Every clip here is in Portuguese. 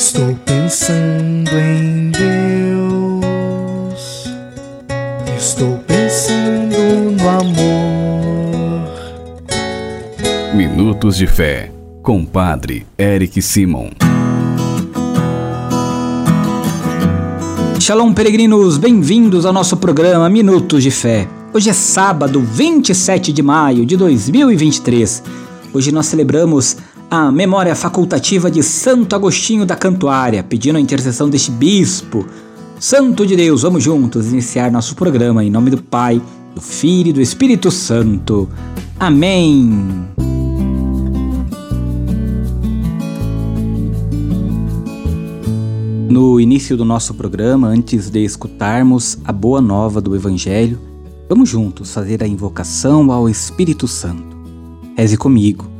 Estou pensando em Deus. Estou pensando no amor. Minutos de Fé, com Padre Eric Simon. Shalom, peregrinos, bem-vindos ao nosso programa Minutos de Fé. Hoje é sábado, 27 de maio de 2023. Hoje nós celebramos a memória facultativa de Santo Agostinho da Cantuária, pedindo a intercessão deste bispo. Santo de Deus, vamos juntos iniciar nosso programa em nome do Pai, do Filho e do Espírito Santo. Amém. No início do nosso programa, antes de escutarmos a boa nova do Evangelho, vamos juntos fazer a invocação ao Espírito Santo. Reze comigo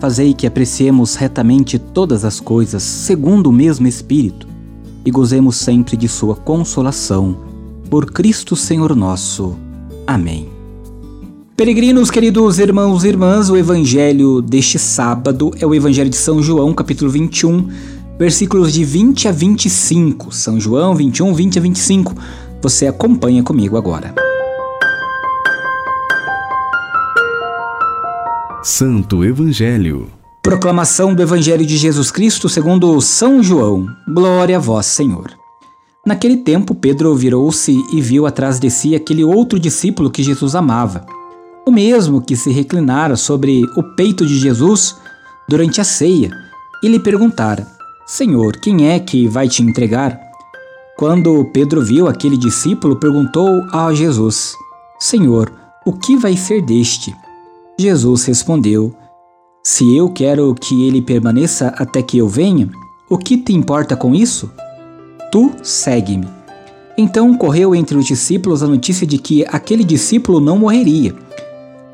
Fazei que apreciemos retamente todas as coisas segundo o mesmo Espírito e gozemos sempre de Sua consolação. Por Cristo Senhor nosso. Amém. Peregrinos, queridos irmãos e irmãs, o evangelho deste sábado é o evangelho de São João, capítulo 21, versículos de 20 a 25. São João 21, 20 a 25. Você acompanha comigo agora. Santo Evangelho. Proclamação do Evangelho de Jesus Cristo segundo São João. Glória a vós, Senhor. Naquele tempo, Pedro virou-se e viu atrás de si aquele outro discípulo que Jesus amava, o mesmo que se reclinara sobre o peito de Jesus durante a ceia, e lhe perguntara: Senhor, quem é que vai te entregar? Quando Pedro viu aquele discípulo, perguntou a Jesus: Senhor, o que vai ser deste? Jesus respondeu: Se eu quero que ele permaneça até que eu venha, o que te importa com isso? Tu segue-me. Então correu entre os discípulos a notícia de que aquele discípulo não morreria.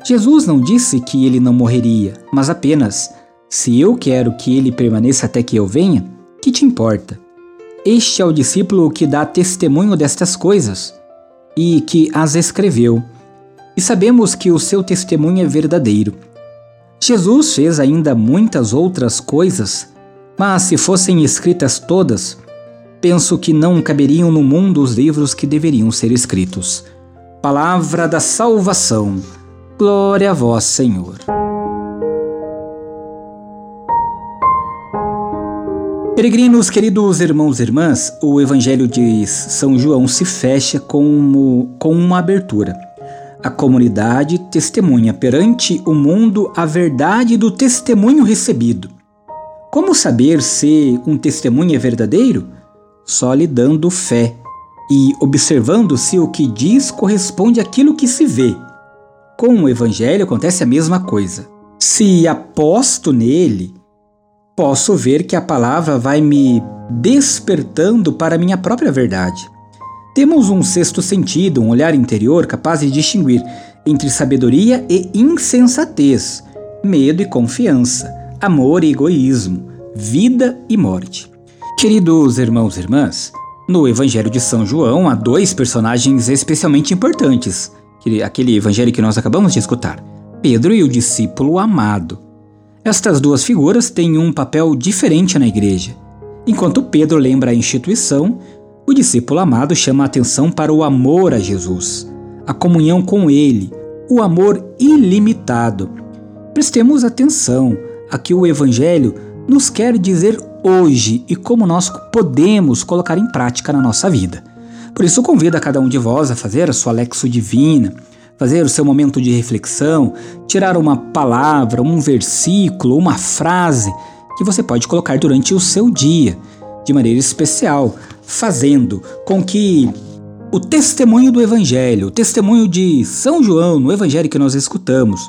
Jesus não disse que ele não morreria, mas apenas: Se eu quero que ele permaneça até que eu venha, que te importa? Este é o discípulo que dá testemunho destas coisas e que as escreveu e sabemos que o seu testemunho é verdadeiro. Jesus fez ainda muitas outras coisas, mas se fossem escritas todas, penso que não caberiam no mundo os livros que deveriam ser escritos. Palavra da salvação. Glória a vós, Senhor. Peregrinos, queridos irmãos e irmãs, o Evangelho de São João se fecha com, com uma abertura. A comunidade testemunha perante o mundo a verdade do testemunho recebido. Como saber se um testemunho é verdadeiro? Só lhe dando fé e observando se o que diz corresponde àquilo que se vê. Com o Evangelho acontece a mesma coisa. Se aposto nele, posso ver que a palavra vai me despertando para a minha própria verdade. Temos um sexto sentido, um olhar interior capaz de distinguir entre sabedoria e insensatez, medo e confiança, amor e egoísmo, vida e morte. Queridos irmãos e irmãs, no Evangelho de São João há dois personagens especialmente importantes, aquele evangelho que nós acabamos de escutar: Pedro e o discípulo amado. Estas duas figuras têm um papel diferente na igreja. Enquanto Pedro lembra a instituição, o discípulo amado chama a atenção para o amor a Jesus, a comunhão com Ele, o amor ilimitado. Prestemos atenção a que o Evangelho nos quer dizer hoje e como nós podemos colocar em prática na nossa vida. Por isso, convido a cada um de vós a fazer a sua lexo divina, fazer o seu momento de reflexão, tirar uma palavra, um versículo, uma frase que você pode colocar durante o seu dia, de maneira especial, fazendo com que o testemunho do Evangelho, o testemunho de São João no Evangelho que nós escutamos,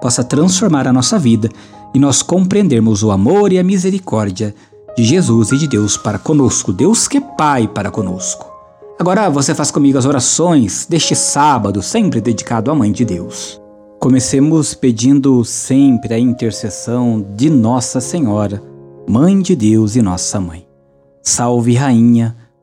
possa transformar a nossa vida e nós compreendermos o amor e a misericórdia de Jesus e de Deus para conosco, Deus que é Pai para conosco. Agora você faz comigo as orações deste sábado, sempre dedicado à Mãe de Deus. Comecemos pedindo sempre a intercessão de Nossa Senhora, Mãe de Deus e Nossa Mãe. Salve, Rainha,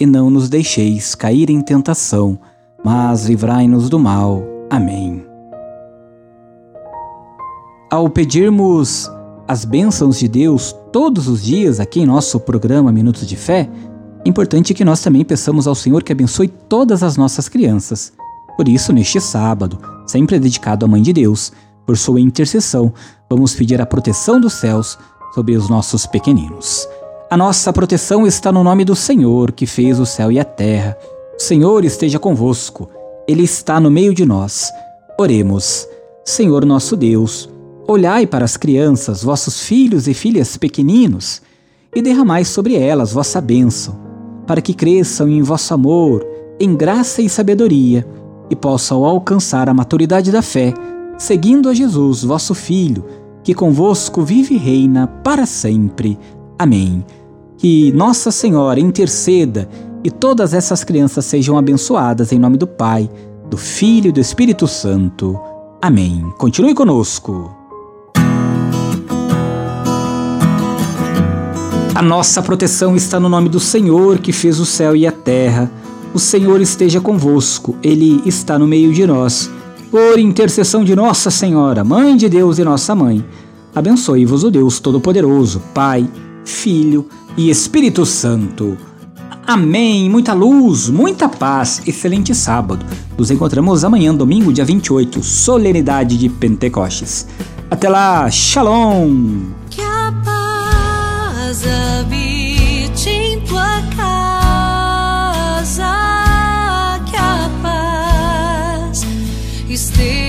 E não nos deixeis cair em tentação, mas livrai-nos do mal. Amém. Ao pedirmos as bênçãos de Deus todos os dias aqui em nosso programa Minutos de Fé, é importante que nós também peçamos ao Senhor que abençoe todas as nossas crianças. Por isso, neste sábado, sempre dedicado à Mãe de Deus, por sua intercessão, vamos pedir a proteção dos céus sobre os nossos pequeninos. A nossa proteção está no nome do Senhor, que fez o céu e a terra. O Senhor esteja convosco, Ele está no meio de nós. Oremos. Senhor nosso Deus, Olhai para as crianças, vossos filhos e filhas pequeninos, e derramai sobre elas vossa bênção, para que cresçam em vosso amor, em graça e sabedoria, e possam alcançar a maturidade da fé, seguindo a Jesus, vosso Filho, que convosco vive e reina para sempre. Amém. Que Nossa Senhora interceda e todas essas crianças sejam abençoadas em nome do Pai, do Filho e do Espírito Santo. Amém. Continue conosco. A nossa proteção está no nome do Senhor que fez o céu e a terra. O Senhor esteja convosco, Ele está no meio de nós. Por intercessão de Nossa Senhora, Mãe de Deus e Nossa Mãe, abençoe-vos o Deus Todo-Poderoso, Pai, Filho e Espírito Santo. Amém. Muita luz, muita paz. Excelente sábado. Nos encontramos amanhã, domingo, dia 28, solenidade de Pentecostes. Até lá. Shalom. esteja em ti.